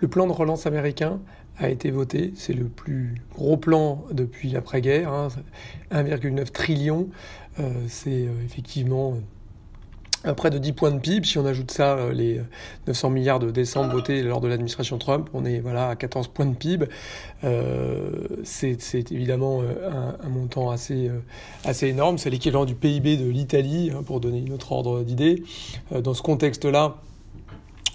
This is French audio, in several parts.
Le plan de relance américain a été voté. C'est le plus gros plan depuis l'après-guerre. 1,9 hein. trillion. Euh, c'est euh, effectivement euh, près de 10 points de PIB. Si on ajoute ça, les 900 milliards de décembre votés lors de l'administration Trump, on est voilà, à 14 points de PIB. c'est évidemment un, montant assez, assez énorme. C'est l'équivalent du PIB de l'Italie, hein, pour donner une autre ordre d'idée. dans ce contexte-là,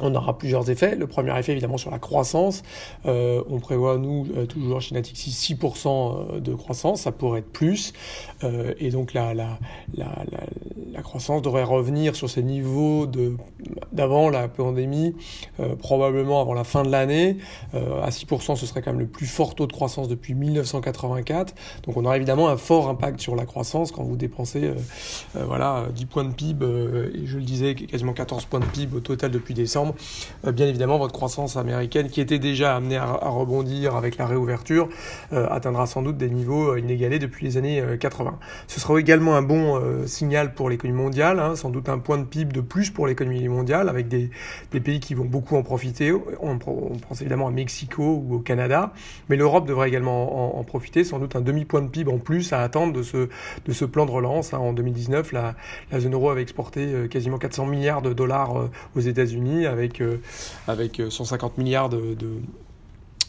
on aura plusieurs effets. Le premier effet, évidemment, sur la croissance. Euh, on prévoit, nous, euh, toujours chez Natixi, 6% de croissance. Ça pourrait être plus. Euh, et donc, la, la, la, la, croissance devrait revenir sur ces niveaux d'avant la pandémie, probablement avant la fin de l'année. à 6%, ce serait quand même le plus fort taux de croissance depuis 1984. Donc, on aura évidemment un fort impact sur la croissance quand vous dépensez voilà, 10 points de PIB, et je le disais, quasiment 14 points de PIB au total depuis décembre. Euh, bien évidemment, votre croissance américaine, qui était déjà amenée à, rebondir avec la réouverture, euh, atteindra sans doute des niveaux euh, inégalés depuis les années 80. Ce sera également un bon signal pour l'économie mondiale, hein, sans doute un point de PIB de plus pour l'économie mondiale, avec des, pays qui vont beaucoup en profiter. On, pense évidemment à Mexico ou au Canada, mais l'Europe devrait également en, profiter, sans doute un demi-point de PIB en plus à attendre de ce, plan de relance. Hein. En 2019, la, la zone euro avait exporté quasiment 400 milliards de dollars aux États-Unis avec, euh, avec 150 euh, milliards de, de,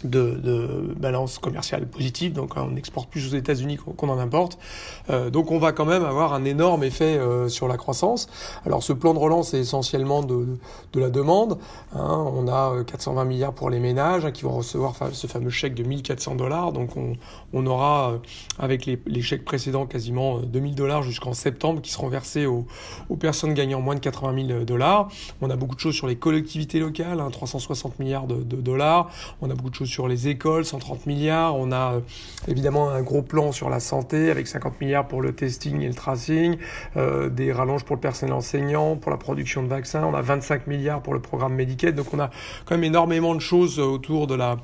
balance commerciale positive, donc on exporte plus aux États-Unis qu'on en importe. Euh, donc on va quand même avoir un énorme effet euh, sur la croissance. Alors ce plan de relance est essentiellement de, de la demande. Hein. On a 420 euh, milliards pour les ménages hein, qui vont recevoir ce fameux chèque de 1400 dollars. Donc on, aura, avec les, chèques précédents, quasiment 2000 dollars jusqu'en septembre qui seront versés aux, personnes gagnant moins de 80 000 dollars. On a beaucoup de choses sur les collectivités locales, hein, 360 milliards de, de dollars. On a beaucoup de choses sur les écoles, 130 milliards. On a euh, évidemment un gros plan sur la santé avec 50 milliards pour le testing et le tracing, euh, des rallonges pour le personnel enseignant, pour la production de vaccins. On a 25 milliards pour le programme Medicaid. Donc on a quand même énormément de choses autour de la,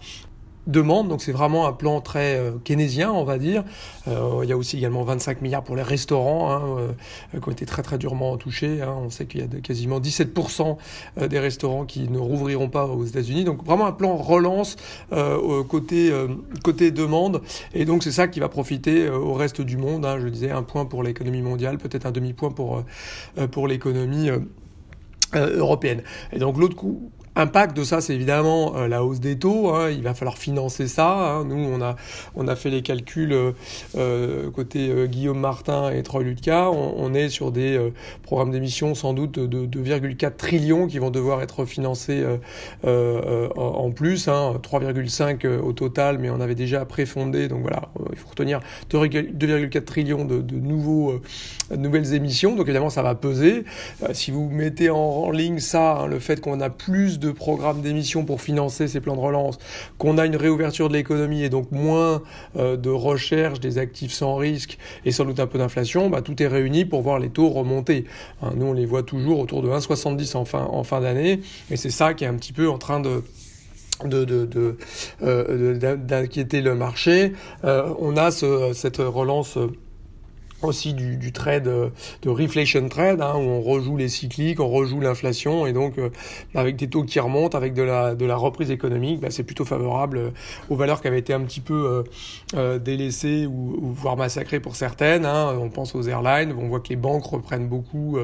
demande. Donc c'est vraiment un plan très euh, keynésien, on va dire. Euh, il y a aussi également 25 milliards pour les restaurants hein, euh, qui ont été très très durement touchés. Hein. On sait qu'il y a quasiment 17% euh, des restaurants qui ne rouvriront pas aux États-Unis. Donc vraiment un plan relance côté côté demande. Et donc c'est ça qui va profiter au reste du monde. Hein. Je disais un point pour l'économie mondiale, peut-être un demi point pour pour l'économie européenne. Et donc l'autre coup Impact de ça, c'est évidemment euh, la hausse des taux. Hein. il va falloir financer ça. Hein. Nous, on a, on a fait les calculs euh, euh côté Guillaume Martin et Troy Lutka. On, est sur des programmes d'émission sans doute de 2,4 trillions qui vont devoir être financés en plus. Hein, 3,5 au total, mais on avait déjà préfondé. Donc voilà, il faut retenir 2,4 trillions de, nouveaux, nouvelles émissions. Donc évidemment, ça va peser. si vous mettez en, ligne ça, hein, le fait qu'on a plus de programmes d'émissions pour financer ces plans de relance, qu'on a une réouverture de l'économie et donc moins euh, de recherche des actifs sans risque et sans doute un peu d'inflation, bah, tout est réuni pour voir les taux remonter. Hein, nous, on les voit toujours autour de 1,70 en fin, en fin d'année et c'est ça qui est un petit peu en train de de, de, euh, d'inquiéter le marché. Euh, on a ce, cette relance aussi du, du trade euh, de reflation trade hein, où on rejoue les cycliques, on rejoue l'inflation et donc euh, avec des taux qui remontent, avec de la de la reprise économique, bah, c'est plutôt favorable euh, aux valeurs qui avaient été un petit peu euh, délaissées ou, ou, voire massacrées pour certaines. Hein. On pense aux airlines, on voit que les banques reprennent beaucoup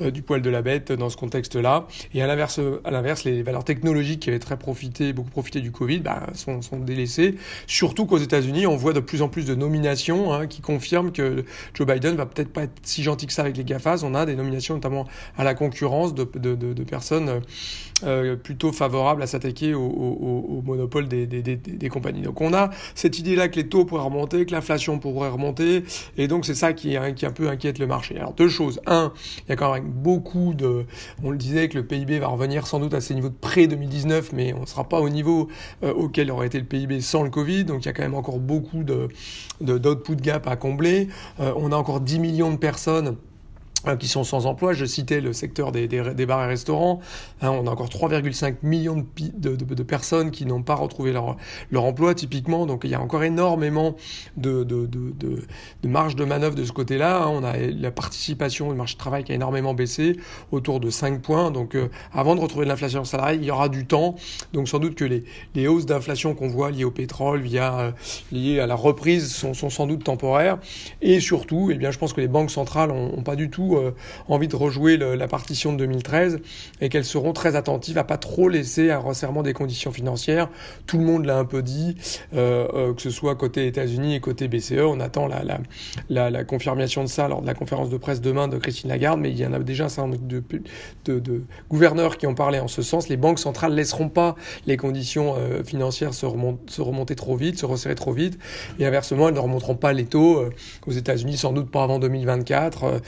du poil de la bête dans ce contexte-là. Et à l'inverse, à l'inverse, les valeurs technologiques qui avaient très profité, beaucoup profité du Covid, bah, sont, sont délaissées. Surtout qu'aux États-Unis, on voit de plus en plus de nominations hein, qui confirment que Joe Biden va peut-être pas être si gentil que ça avec les GAFAS. On a des nominations notamment à la concurrence de, de, de, de personnes euh, plutôt favorables à s'attaquer au, au, au, monopole des, des, des, des, compagnies. Donc on a cette idée-là que les taux pourraient remonter, que l'inflation pourrait remonter, et donc c'est ça qui, qui un peu inquiète le marché. Alors deux choses. Un, il y a quand même beaucoup de... On le disait que le PIB va revenir sans doute à ses niveaux de pré-2019, mais on ne sera pas au niveau euh, auquel aurait été le PIB sans le Covid, donc il y a quand même encore beaucoup de, de d'output gap à combler. Euh, on a encore 10 millions de personnes qui sont sans emploi. Je citais le secteur des, des, bars et restaurants. Hein, on a encore 3,5 millions de, personnes qui n'ont pas retrouvé leur, emploi, typiquement. Donc il y a encore énormément de, marge de manœuvre de ce côté-là. Hein. On a la participation du marché du travail qui a énormément baissé, autour de 5 points. Donc euh, avant de retrouver de l'inflation salariale, il y aura du temps. Donc sans doute que les, hausses d'inflation qu'on voit liées au pétrole, euh, liées à la reprise, sont, sont, sans doute temporaires. Et surtout, eh bien, je pense que les banques centrales n'ont pas du tout euh, envie de rejouer la partition de 2013 et qu'elles seront très attentives à pas trop laisser un resserrement des conditions financières. Tout le monde l'a un peu dit, euh, euh, que ce soit côté États-Unis et côté BCE. On attend la, confirmation de ça lors de la conférence de presse demain de Christine Lagarde, mais il y en a déjà un certain nombre de, gouverneurs qui ont parlé en ce sens. Les banques centrales laisseront pas les conditions financières se, remonter trop vite, se resserrer trop vite, et inversement, elles ne remonteront pas les taux aux États-Unis, sans doute pas avant 2024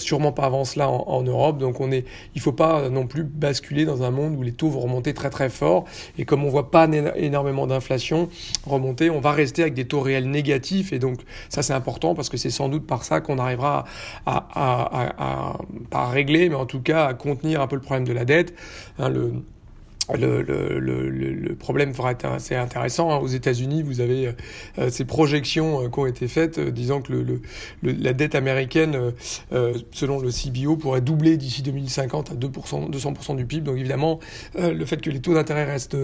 sûrement pas avant cela en, Europe. Donc on est, il faut pas non plus basculer dans un monde où les taux vont remonter très très fort. Et comme on voit pas énormément d'inflation remonter, on va rester avec des taux réels négatifs. Et donc ça c'est important parce que c'est sans doute par ça qu'on arrivera à, pas régler, mais en tout cas à contenir un peu le problème de la dette. Hein, le, problème va être assez intéressant. Hein. Aux États-Unis, vous avez euh, ces projections euh, qui ont été faites euh, disant que la dette américaine, selon le CBO, pourrait doubler d'ici 2050 à 2%, 200% du PIB. Donc évidemment, le fait que les taux d'intérêt restent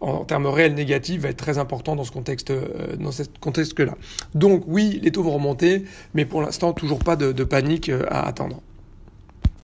en, termes réels négatifs va être très important dans ce contexte, dans ce contexte-là. Donc oui, les taux vont remonter, mais pour l'instant, toujours pas de panique à attendre.